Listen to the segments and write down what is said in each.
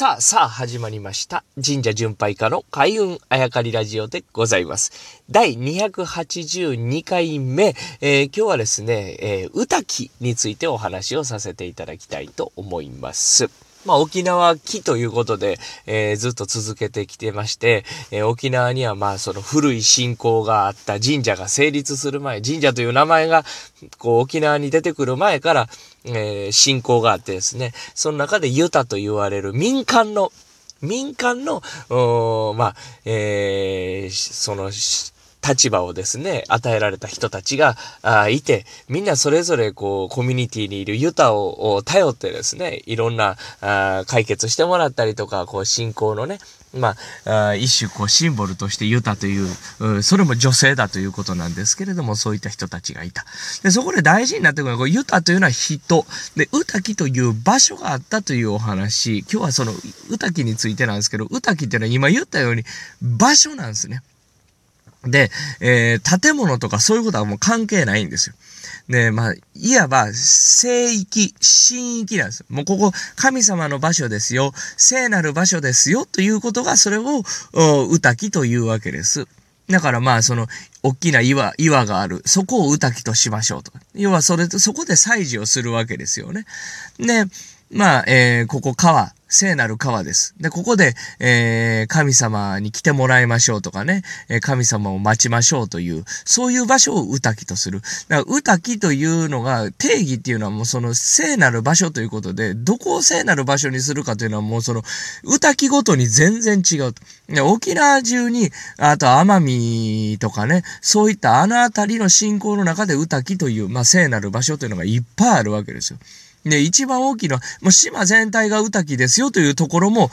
さあさあ始まりました。神社巡拝家の開運あやかりラジオでございます。第282回目、えー、今日はですね、えー、歌記についてお話をさせていただきたいと思います。まあ、沖縄木ということで、えー、ずっと続けてきてまして、えー、沖縄にはまあその古い信仰があった神社が成立する前、神社という名前がこう沖縄に出てくる前から、えー、信仰があってですね、その中でユタと言われる民間の、民間の、まあ、えー、その、立場をですね、与えられた人たちがあいて、みんなそれぞれこう、コミュニティにいるユタを頼ってですね、いろんなあ解決してもらったりとか、こう、信仰のね、まあ、一種こうシンボルとしてユタという、それも女性だということなんですけれども、そういった人たちがいた。で、そこで大事になってくるのは、こうユタというのは人。で、ウタキという場所があったというお話。今日はそのウタキについてなんですけど、ウタキっていうのは今言ったように場所なんですね。で、えー、建物とかそういうことはもう関係ないんですよ。で、まあ、いわば、聖域、神域なんですよ。もうここ、神様の場所ですよ。聖なる場所ですよ。ということが、それを、歌きというわけです。だからまあ、その、大きな岩、岩がある。そこを歌きとしましょうと。要は、それと、そこで祭事をするわけですよね。で、まあ、えー、ここ川、聖なる川です。で、ここで、えー、神様に来てもらいましょうとかね、え神様を待ちましょうという、そういう場所を歌きとする。だから、歌きというのが、定義っていうのはもうその聖なる場所ということで、どこを聖なる場所にするかというのはもうその、歌きごとに全然違う。で沖縄中に、あと奄美とかね、そういったあの辺りの信仰の中で歌きという、まあ、聖なる場所というのがいっぱいあるわけですよ。で、一番大きいのは、もう島全体が歌木ですよというところも、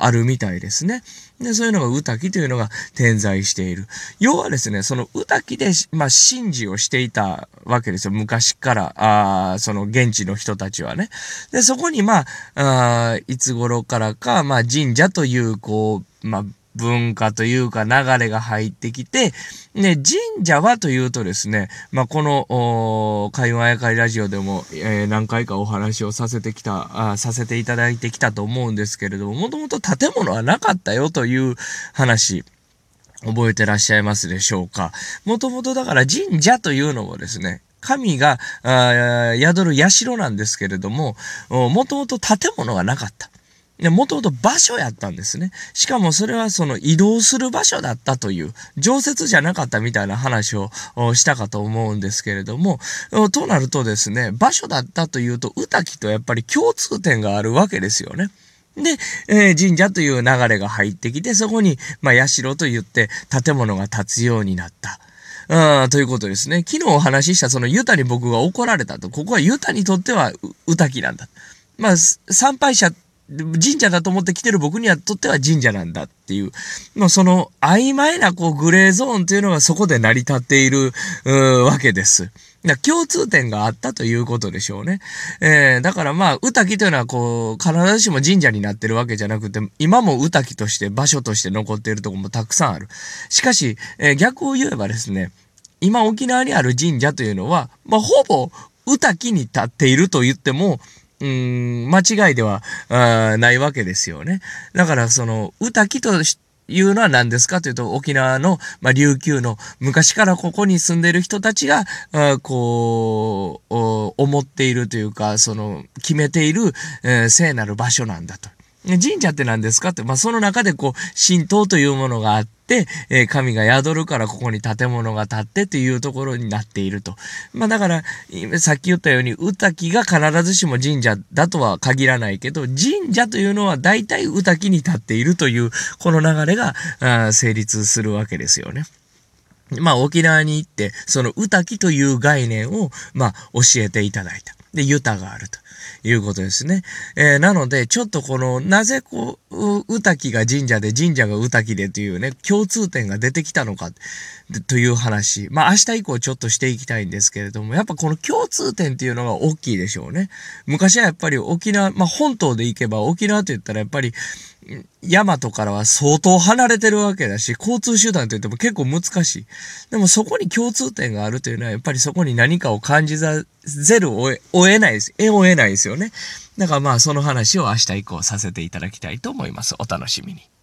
あるみたいですね。で、そういうのが歌木というのが点在している。要はですね、その歌木で、まあ、神事をしていたわけですよ。昔から、あその現地の人たちはね。で、そこに、まあ、あいつ頃からか、まあ、神社という、こう、まあ、文化というか流れが入ってきて、ね、神社はというとですね、まあ、この、海運あやかりラジオでも、えー、何回かお話をさせてきたあ、させていただいてきたと思うんですけれども、もともと建物はなかったよという話、覚えてらっしゃいますでしょうか。もともとだから神社というのもですね、神が宿る社なんですけれども、もともと建物がなかった。で、もともと場所やったんですね。しかもそれはその移動する場所だったという、常設じゃなかったみたいな話をしたかと思うんですけれども、となるとですね、場所だったというと、歌木とやっぱり共通点があるわけですよね。で、えー、神社という流れが入ってきて、そこに、まあ、社と言って建物が建つようになった。うん、ということですね。昨日お話ししたそのユタに僕が怒られたと。ここはユタにとっては歌木なんだ。まあ、参拝者神社だと思って来てる僕にはとっては神社なんだっていう、まあ、その曖昧なこうグレーゾーンというのがそこで成り立っているわけです。共通点があったということでしょうね。えー、だからまあ、歌木というのはこう、必ずしも神社になってるわけじゃなくて、今も歌木として場所として残っているところもたくさんある。しかし、えー、逆を言えばですね、今沖縄にある神社というのは、まあ、ほぼ歌木に立っていると言っても、うん、間違いではないわけですよね。だから、その、歌木というのは何ですかというと、沖縄の、まあ、琉球の昔からここに住んでいる人たちが、あこう、思っているというか、その、決めている、えー、聖なる場所なんだと。神社って何ですか？って、まあ、その中でこう、神道というものがあって、えー、神が宿るからここに建物が建ってというところになっていると。まあ、だから、さっき言ったように、歌木が必ずしも神社だとは限らないけど、神社というのは大体歌木に立っているという、この流れが、あ成立するわけですよね。まあ、沖縄に行って、その歌木という概念を、まあ、教えていただいた。で、ユタがあると。いうことですね。えー、なので、ちょっとこの、なぜこう、歌木が神社で、神社が歌木でというね、共通点が出てきたのか、という話。まあ、明日以降ちょっとしていきたいんですけれども、やっぱこの共通点っていうのが大きいでしょうね。昔はやっぱり沖縄、まあ、本島で行けば沖縄と言ったらやっぱり、山とからは相当離れてるわけだし、交通手段といっても結構難しい。でもそこに共通点があるというのは、やっぱりそこに何かを感じざるを得ないです。え、を得ない。ないですよね。だからまあその話を明日以降させていただきたいと思います。お楽しみに。